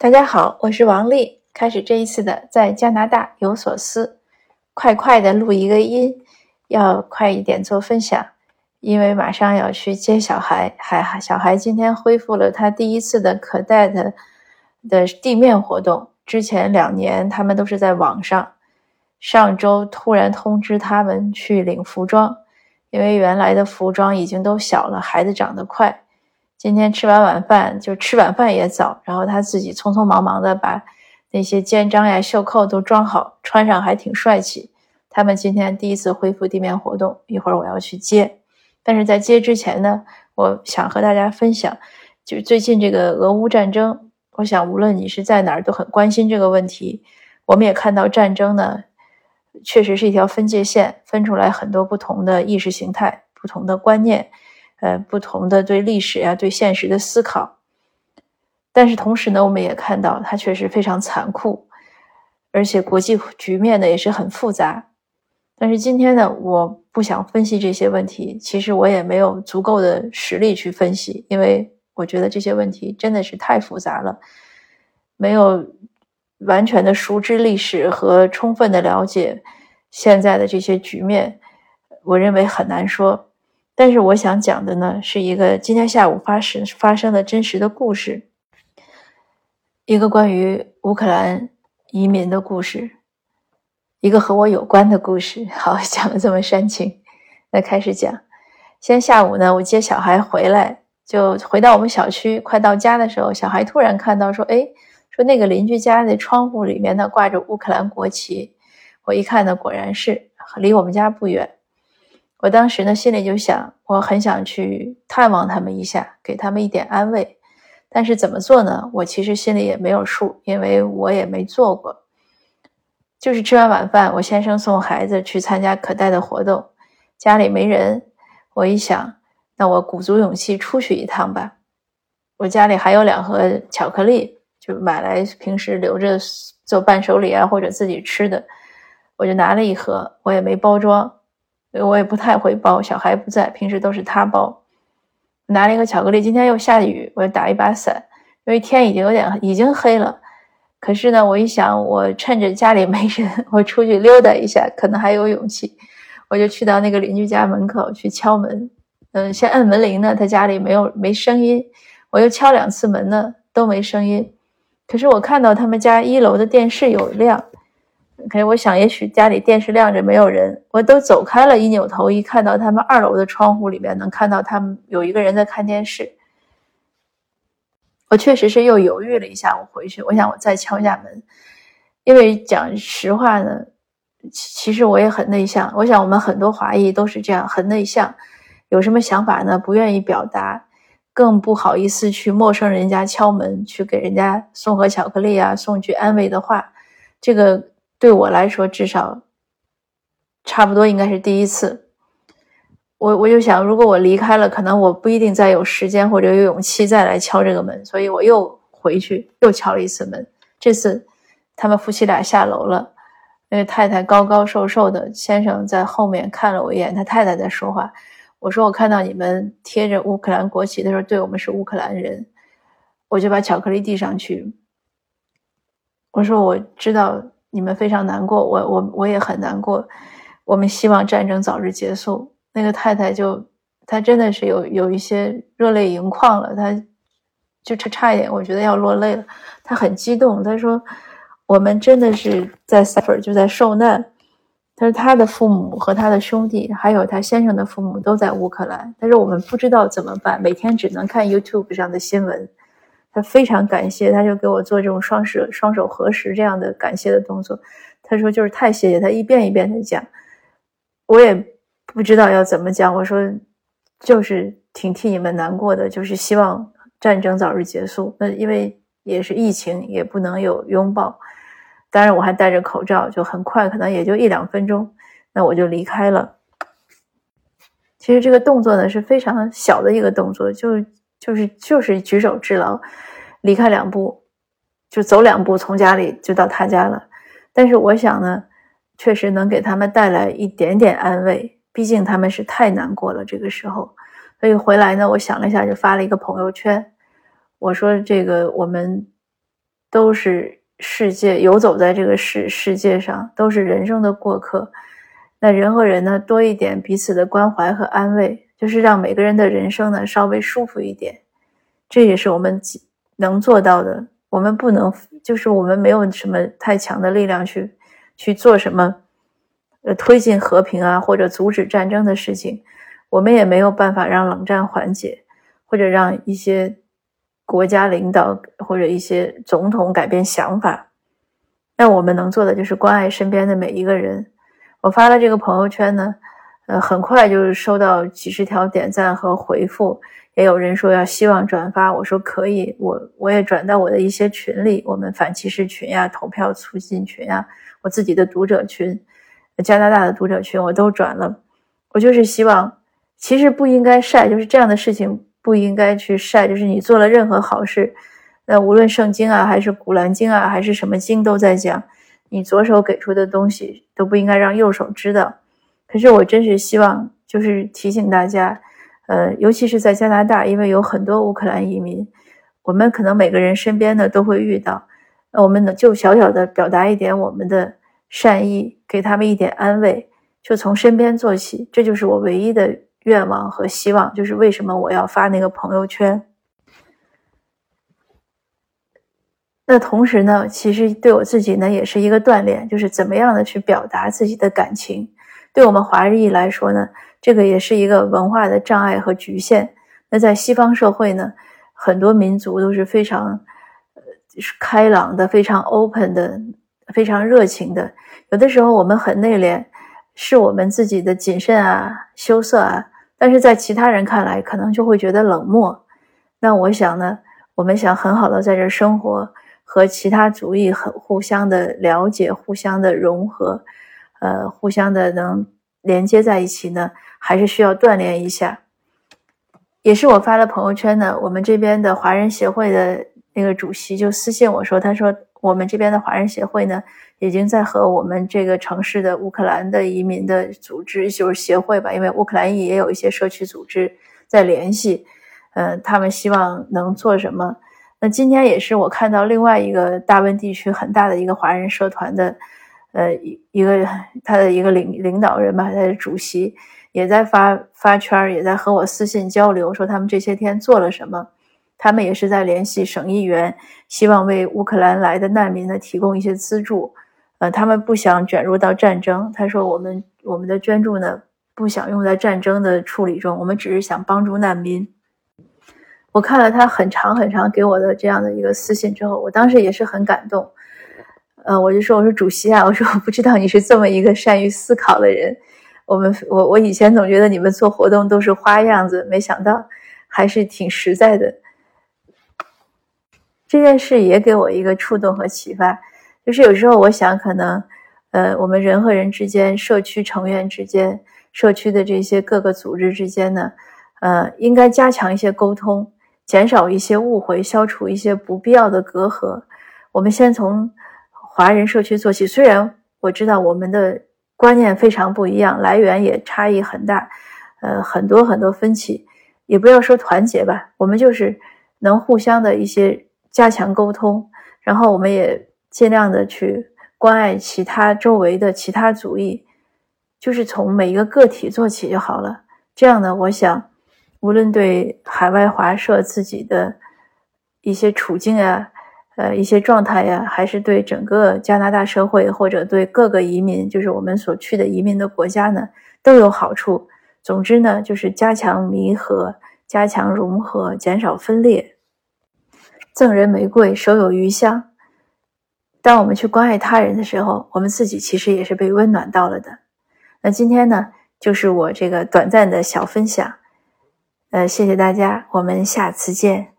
大家好，我是王丽。开始这一次的在加拿大有所思，快快的录一个音，要快一点做分享，因为马上要去接小孩。还小孩今天恢复了他第一次的可带的的地面活动，之前两年他们都是在网上。上周突然通知他们去领服装，因为原来的服装已经都小了，孩子长得快。今天吃完晚饭就吃晚饭也早，然后他自己匆匆忙忙的把那些肩章呀、袖扣都装好，穿上还挺帅气。他们今天第一次恢复地面活动，一会儿我要去接。但是在接之前呢，我想和大家分享，就最近这个俄乌战争，我想无论你是在哪儿，都很关心这个问题。我们也看到战争呢，确实是一条分界线，分出来很多不同的意识形态、不同的观念。呃，不同的对历史呀、对现实的思考，但是同时呢，我们也看到它确实非常残酷，而且国际局面呢也是很复杂。但是今天呢，我不想分析这些问题，其实我也没有足够的实力去分析，因为我觉得这些问题真的是太复杂了，没有完全的熟知历史和充分的了解现在的这些局面，我认为很难说。但是我想讲的呢，是一个今天下午发生发生的真实的故事，一个关于乌克兰移民的故事，一个和我有关的故事。好，讲的这么煽情，那开始讲。先下午呢，我接小孩回来，就回到我们小区，快到家的时候，小孩突然看到说：“哎，说那个邻居家的窗户里面呢挂着乌克兰国旗。”我一看呢，果然是离我们家不远。我当时呢，心里就想，我很想去探望他们一下，给他们一点安慰。但是怎么做呢？我其实心里也没有数，因为我也没做过。就是吃完晚饭，我先生送孩子去参加可带的活动，家里没人。我一想，那我鼓足勇气出去一趟吧。我家里还有两盒巧克力，就买来平时留着做伴手礼啊，或者自己吃的。我就拿了一盒，我也没包装。我也不太会包，小孩不在，平时都是他包。拿了一个巧克力，今天又下雨，我就打一把伞，因为天已经有点已经黑了。可是呢，我一想，我趁着家里没人，我出去溜达一下，可能还有勇气。我就去到那个邻居家门口去敲门，嗯，先按门铃呢，他家里没有没声音，我又敲两次门呢，都没声音。可是我看到他们家一楼的电视有亮。OK，我想也许家里电视亮着没有人，我都走开了，一扭头一看到他们二楼的窗户里面能看到他们有一个人在看电视，我确实是又犹豫了一下，我回去，我想我再敲一下门，因为讲实话呢，其实我也很内向，我想我们很多华裔都是这样，很内向，有什么想法呢，不愿意表达，更不好意思去陌生人家敲门，去给人家送盒巧克力啊，送句安慰的话，这个。对我来说，至少差不多应该是第一次。我我就想，如果我离开了，可能我不一定再有时间或者有勇气再来敲这个门，所以我又回去又敲了一次门。这次他们夫妻俩下楼了，那个太太高高瘦瘦的，先生在后面看了我一眼，他太太在说话。我说我看到你们贴着乌克兰国旗的时候，对我们是乌克兰人，我就把巧克力递上去。我说我知道。你们非常难过，我我我也很难过。我们希望战争早日结束。那个太太就，她真的是有有一些热泪盈眶了，她就差差一点，我觉得要落泪了。她很激动，她说：“我们真的是在 suffer，就在受难。”她说：“她的父母和她的兄弟，还有她先生的父母都在乌克兰，但是我们不知道怎么办，每天只能看 YouTube 上的新闻。”他非常感谢，他就给我做这种双手双手合十这样的感谢的动作。他说就是太谢谢他，一遍一遍的讲，我也不知道要怎么讲。我说就是挺替你们难过的，就是希望战争早日结束。那因为也是疫情，也不能有拥抱。当然我还戴着口罩，就很快，可能也就一两分钟，那我就离开了。其实这个动作呢是非常小的一个动作，就。就是就是举手之劳，离开两步，就走两步，从家里就到他家了。但是我想呢，确实能给他们带来一点点安慰，毕竟他们是太难过了这个时候。所以回来呢，我想了一下，就发了一个朋友圈，我说这个我们都是世界游走在这个世世界上，都是人生的过客。那人和人呢，多一点彼此的关怀和安慰，就是让每个人的人生呢稍微舒服一点。这也是我们能做到的。我们不能，就是我们没有什么太强的力量去去做什么，呃，推进和平啊，或者阻止战争的事情。我们也没有办法让冷战缓解，或者让一些国家领导或者一些总统改变想法。那我们能做的就是关爱身边的每一个人。我发了这个朋友圈呢，呃，很快就收到几十条点赞和回复，也有人说要希望转发，我说可以，我我也转到我的一些群里，我们反歧视群呀、投票促进群呀、我自己的读者群、加拿大的读者群，我都转了。我就是希望，其实不应该晒，就是这样的事情不应该去晒，就是你做了任何好事，那无论圣经啊，还是古兰经啊，还是什么经都在讲。你左手给出的东西都不应该让右手知道。可是我真是希望，就是提醒大家，呃，尤其是在加拿大，因为有很多乌克兰移民，我们可能每个人身边呢都会遇到。那我们呢，就小小的表达一点我们的善意，给他们一点安慰，就从身边做起。这就是我唯一的愿望和希望，就是为什么我要发那个朋友圈。那同时呢，其实对我自己呢也是一个锻炼，就是怎么样的去表达自己的感情。对我们华裔来说呢，这个也是一个文化的障碍和局限。那在西方社会呢，很多民族都是非常呃开朗的、非常 open 的、非常热情的。有的时候我们很内敛，是我们自己的谨慎啊、羞涩啊，但是在其他人看来，可能就会觉得冷漠。那我想呢，我们想很好的在这生活。和其他族裔很互相的了解，互相的融合，呃，互相的能连接在一起呢，还是需要锻炼一下。也是我发了朋友圈呢，我们这边的华人协会的那个主席就私信我说，他说我们这边的华人协会呢，已经在和我们这个城市的乌克兰的移民的组织，就是协会吧，因为乌克兰也有一些社区组织在联系，嗯，他们希望能做什么。那今天也是我看到另外一个大温地区很大的一个华人社团的，呃，一一个他的一个领领导人吧，他的主席也在发发圈，也在和我私信交流，说他们这些天做了什么。他们也是在联系省议员，希望为乌克兰来的难民呢提供一些资助。呃，他们不想卷入到战争。他说我们我们的捐助呢不想用在战争的处理中，我们只是想帮助难民。我看了他很长很长给我的这样的一个私信之后，我当时也是很感动。呃，我就说，我说主席啊，我说我不知道你是这么一个善于思考的人。我们我我以前总觉得你们做活动都是花样子，没想到还是挺实在的。这件事也给我一个触动和启发，就是有时候我想，可能呃，我们人和人之间、社区成员之间、社区的这些各个组织之间呢，呃，应该加强一些沟通。减少一些误会，消除一些不必要的隔阂。我们先从华人社区做起。虽然我知道我们的观念非常不一样，来源也差异很大，呃，很多很多分歧。也不要说团结吧，我们就是能互相的一些加强沟通，然后我们也尽量的去关爱其他周围的其他族裔，就是从每一个个体做起就好了。这样呢，我想。无论对海外华社自己的一些处境啊，呃，一些状态呀，还是对整个加拿大社会，或者对各个移民，就是我们所去的移民的国家呢，都有好处。总之呢，就是加强弥合，加强融合，减少分裂。赠人玫瑰，手有余香。当我们去关爱他人的时候，我们自己其实也是被温暖到了的。那今天呢，就是我这个短暂的小分享。呃，谢谢大家，我们下次见。